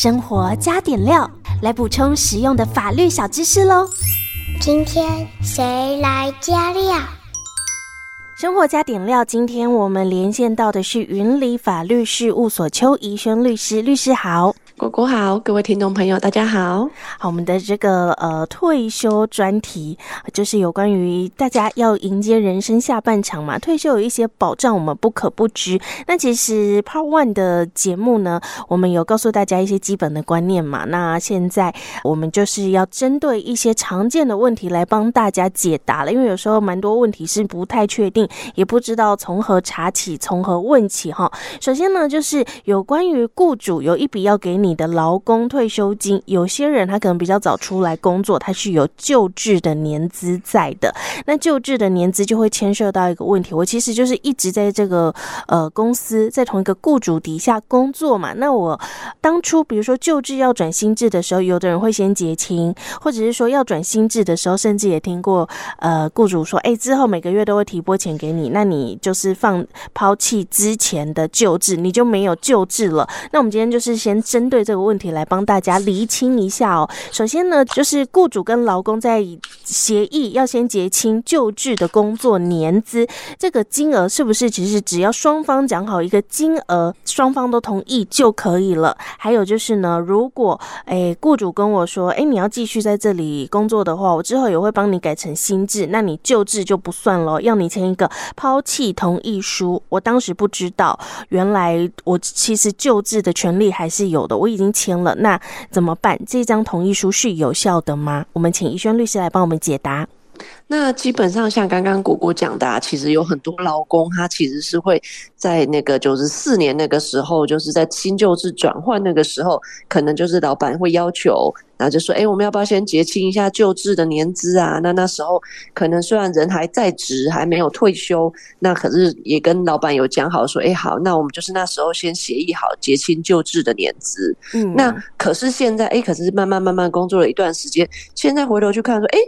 生活加点料，来补充实用的法律小知识喽。今天谁来加料？生活加点料，今天我们连线到的是云里法律事务所邱怡轩律师，律师好。果果好，各位听众朋友，大家好。好，我们的这个呃退休专题，就是有关于大家要迎接人生下半场嘛，退休有一些保障，我们不可不知。那其实 Part One 的节目呢，我们有告诉大家一些基本的观念嘛。那现在我们就是要针对一些常见的问题来帮大家解答了，因为有时候蛮多问题是不太确定，也不知道从何查起，从何问起哈。首先呢，就是有关于雇主有一笔要给你。你的劳工退休金，有些人他可能比较早出来工作，他是有旧制的年资在的。那旧制的年资就会牵涉到一个问题，我其实就是一直在这个呃公司，在同一个雇主底下工作嘛。那我当初比如说旧制要转新制的时候，有的人会先结清，或者是说要转新制的时候，甚至也听过呃雇主说，哎，之后每个月都会提拨钱给你，那你就是放抛弃之前的旧制，你就没有旧制了。那我们今天就是先针对。对这个问题来帮大家厘清一下哦。首先呢，就是雇主跟劳工在协议要先结清旧制的工作年资，这个金额是不是其实只要双方讲好一个金额，双方都同意就可以了？还有就是呢，如果诶雇主跟我说，诶你要继续在这里工作的话，我之后也会帮你改成新制，那你旧制就不算了，要你签一个抛弃同意书。我当时不知道，原来我其实旧制的权利还是有的。我已经签了，那怎么办？这张同意书是有效的吗？我们请宜轩律师来帮我们解答。那基本上像刚刚果果讲的啊，其实有很多劳工，他其实是会在那个九十四年那个时候，就是在新旧制转换那个时候，可能就是老板会要求，然后就说，哎，我们要不要先结清一下旧制的年资啊？那那时候可能虽然人还在职，还没有退休，那可是也跟老板有讲好说，哎，好，那我们就是那时候先协议好结清旧制的年资。嗯，那可是现在，哎，可是慢慢慢慢工作了一段时间，现在回头去看说，哎。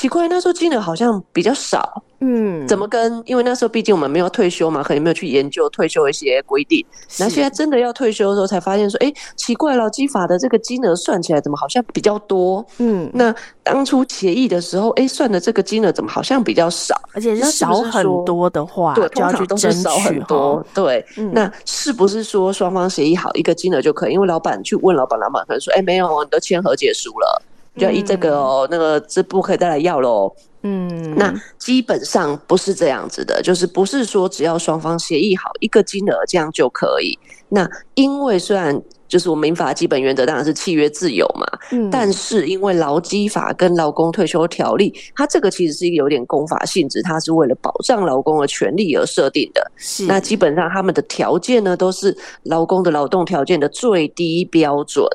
奇怪，那时候金额好像比较少，嗯，怎么跟？因为那时候毕竟我们没有退休嘛，可能没有去研究退休一些规定。那现在真的要退休的时候，才发现说，哎、欸，奇怪，了基法的这个金额算起来怎么好像比较多？嗯，那当初协议的时候，哎、欸，算的这个金额怎么好像比较少？而且是少很多的话，对，通常都是少很多。对，嗯、那是不是说双方协议好一个金额就可以？因为老板去问老板，老板可能说，哎、欸，没有，你都签和解书了。就要依这个哦，那个这不可以再来要喽。嗯，那基本上不是这样子的，就是不是说只要双方协议好一个金额这样就可以。那因为虽然就是我们民法基本原则当然是契约自由嘛，嗯，但是因为劳基法跟劳工退休条例，它这个其实是一个有点公法性质，它是为了保障劳工的权利而设定的。是，那基本上他们的条件呢，都是劳工的劳动条件的最低标准。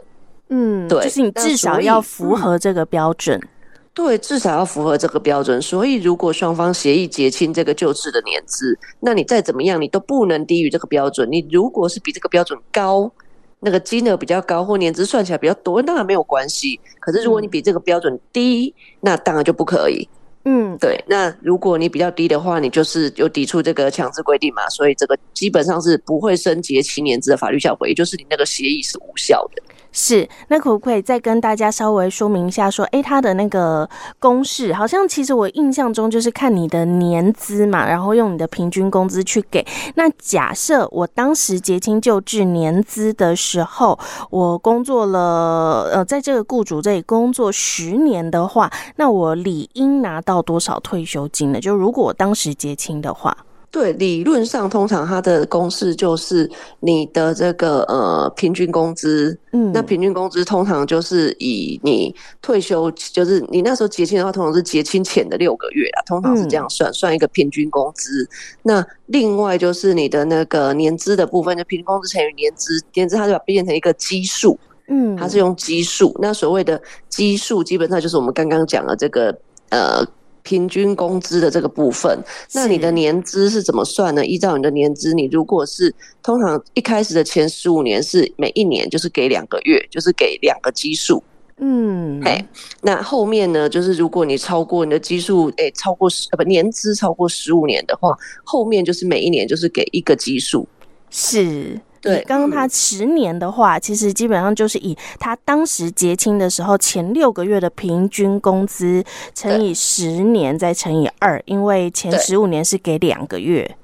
嗯，对，就是你至少要符合这个标准。嗯，对，至少要符合这个标准。所以，如果双方协议结清这个救治的年资，那你再怎么样，你都不能低于这个标准。你如果是比这个标准高，那个金额比较高，或年资算起来比较多，当然没有关系。可是，如果你比这个标准低，那当然就不可以。嗯，对。那如果你比较低的话，你就是有抵触这个强制规定嘛，所以这个基本上是不会升结清年资的法律效果，也就是你那个协议是无效的。是，那可不可以再跟大家稍微说明一下？说，诶，他的那个公式，好像其实我印象中就是看你的年资嘛，然后用你的平均工资去给。那假设我当时结清旧制年资的时候，我工作了，呃，在这个雇主这里工作十年的话，那我理应拿到多少退休金呢？就如果我当时结清的话。对，理论上通常它的公式就是你的这个呃平均工资，嗯，那平均工资通常就是以你退休，就是你那时候结清的话，通常是结清前的六个月啊，通常是这样算，嗯、算一个平均工资。那另外就是你的那个年资的部分，就平均工资乘以年资，年资它就变成一个基数，嗯，它是用基数。那所谓的基数，基本上就是我们刚刚讲的这个呃。平均工资的这个部分，那你的年资是怎么算呢？依照你的年资，你如果是通常一开始的前十五年是每一年就是给两个月，就是给两个基数。嗯，哎，那后面呢，就是如果你超过你的基数，哎，超过十呃不年资超过十五年的话，后面就是每一年就是给一个基数。是。以刚刚他十年的话，其实基本上就是以他当时结清的时候前六个月的平均工资乘以十年再乘以二，因为前十五年是给两个月。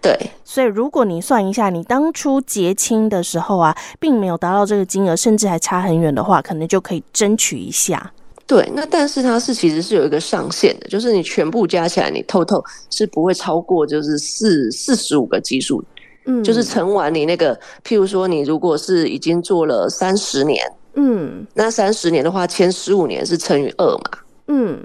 对，所以如果你算一下，你当初结清的时候啊，并没有达到这个金额，甚至还差很远的话，可能就可以争取一下。对，那但是它是其实是有一个上限的，就是你全部加起来，你 total 是不会超过就是四四十五个基数，嗯，就是乘完你那个，譬如说你如果是已经做了三十年，嗯，那三十年的话，前十五年是乘以二嘛，嗯，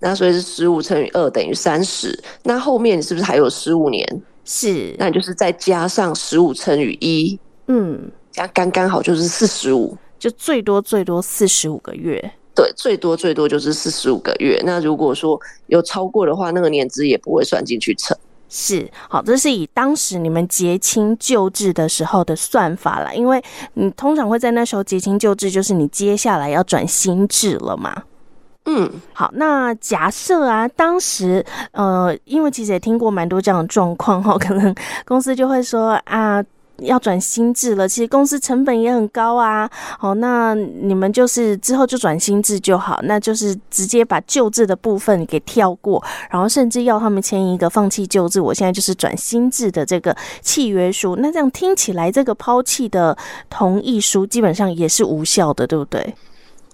那所以是十五乘以二等于三十，那后面你是不是还有十五年？是，那你就是再加上十五乘以一，嗯，这样刚刚好就是四十五，就最多最多四十五个月。对，最多最多就是四十五个月。那如果说有超过的话，那个年资也不会算进去成。是，好，这是以当时你们结清旧制的时候的算法啦，因为你通常会在那时候结清旧制，就是你接下来要转新制了嘛。嗯，好，那假设啊，当时呃，因为其实也听过蛮多这样的状况哈，可能公司就会说啊。要转新制了，其实公司成本也很高啊。好，那你们就是之后就转新制就好，那就是直接把旧制的部分给跳过，然后甚至要他们签一个放弃旧制，我现在就是转新制的这个契约书。那这样听起来，这个抛弃的同意书基本上也是无效的，对不对？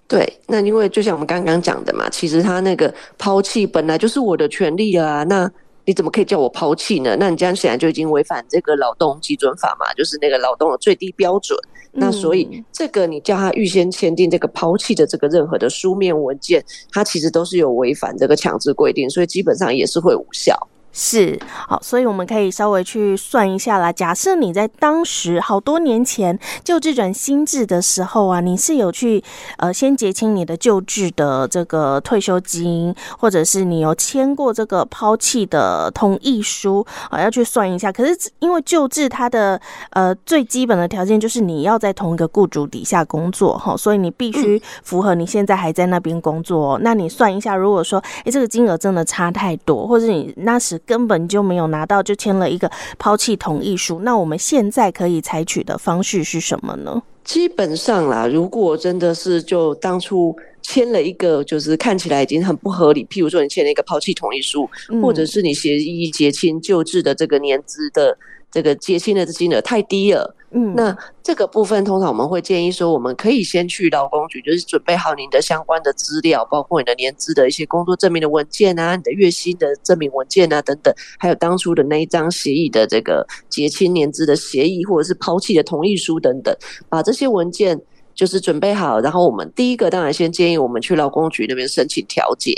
对，那因为就像我们刚刚讲的嘛，其实他那个抛弃本来就是我的权利啊，那。你怎么可以叫我抛弃呢？那你这样显然就已经违反这个劳动基准法嘛，就是那个劳动的最低标准。那所以这个你叫他预先签订这个抛弃的这个任何的书面文件，它其实都是有违反这个强制规定，所以基本上也是会无效。是，好，所以我们可以稍微去算一下啦。假设你在当时好多年前旧制转新制的时候啊，你是有去呃先结清你的旧制的这个退休金，或者是你有签过这个抛弃的同意书啊，要去算一下。可是因为旧制它的呃最基本的条件就是你要在同一个雇主底下工作哈，所以你必须符合你现在还在那边工作。那你算一下，如果说诶这个金额真的差太多，或者你那时。根本就没有拿到，就签了一个抛弃同意书。那我们现在可以采取的方式是什么呢？基本上啦，如果真的是就当初签了一个，就是看起来已经很不合理，譬如说你签了一个抛弃同意书，嗯、或者是你协议结清救治的这个年资的这个结清的金额太低了。嗯，那这个部分通常我们会建议说，我们可以先去劳工局，就是准备好您的相关的资料，包括你的年资的一些工作证明的文件啊，你的月薪的证明文件啊等等，还有当初的那一张协议的这个结清年资的协议或者是抛弃的同意书等等，把这些文件就是准备好，然后我们第一个当然先建议我们去劳工局那边申请调解。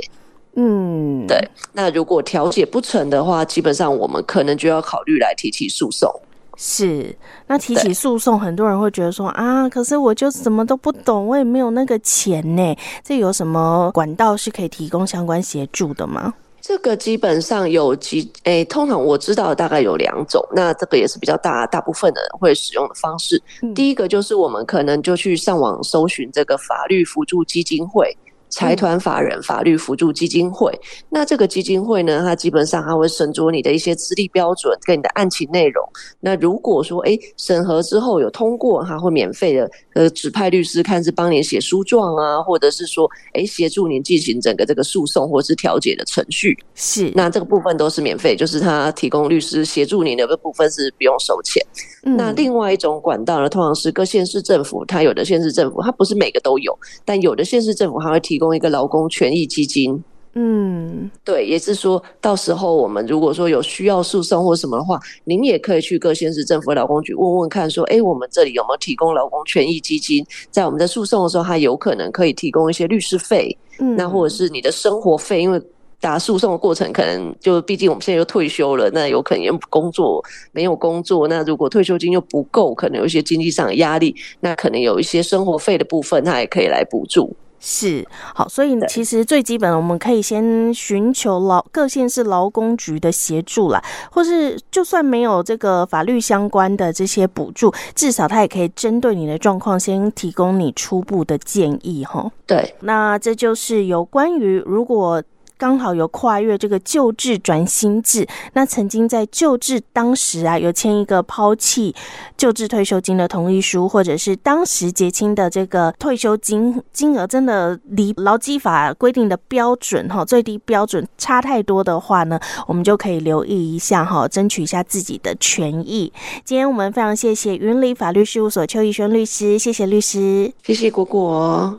嗯，对。那如果调解不成的话，基本上我们可能就要考虑来提起诉讼。是，那提起诉讼，很多人会觉得说啊，可是我就什么都不懂，我也没有那个钱呢。这有什么管道是可以提供相关协助的吗？这个基本上有几诶、欸，通常我知道大概有两种，那这个也是比较大大部分的人会使用的方式。嗯、第一个就是我们可能就去上网搜寻这个法律辅助基金会。财团法人法律辅助基金会，嗯、那这个基金会呢，它基本上它会审酌你的一些资历标准跟你的案情内容。那如果说哎审核之后有通过，它会免费的呃指派律师，看是帮你写诉状啊，或者是说哎协助你进行整个这个诉讼或是调解的程序。是，那这个部分都是免费，就是他提供律师协助你的部分是不用收钱。嗯、那另外一种管道呢，通常是各县市政府，它有的县市政府它不是每个都有，但有的县市政府它会提。提供一个劳工权益基金，嗯，对，也是说到时候我们如果说有需要诉讼或什么的话，您也可以去各县市政府劳工局问问看，说，哎，我们这里有没有提供劳工权益基金？在我们在诉讼的时候，它有可能可以提供一些律师费，嗯，那或者是你的生活费，因为打诉讼的过程可能就毕竟我们现在又退休了，那有可能又工作没有工作，那如果退休金又不够，可能有一些经济上的压力，那可能有一些生活费的部分，他也可以来补助。是好，所以其实最基本的，我们可以先寻求劳各县市劳工局的协助啦，或是就算没有这个法律相关的这些补助，至少他也可以针对你的状况，先提供你初步的建议哈。对，那这就是有关于如果。刚好有跨越这个旧制转新制，那曾经在旧制当时啊，有签一个抛弃旧制退休金的同意书，或者是当时结清的这个退休金金额真的离劳基法规定的标准哈最低标准差太多的话呢，我们就可以留意一下哈，争取一下自己的权益。今天我们非常谢谢云里法律事务所邱奕宣律师，谢谢律师，谢谢果果。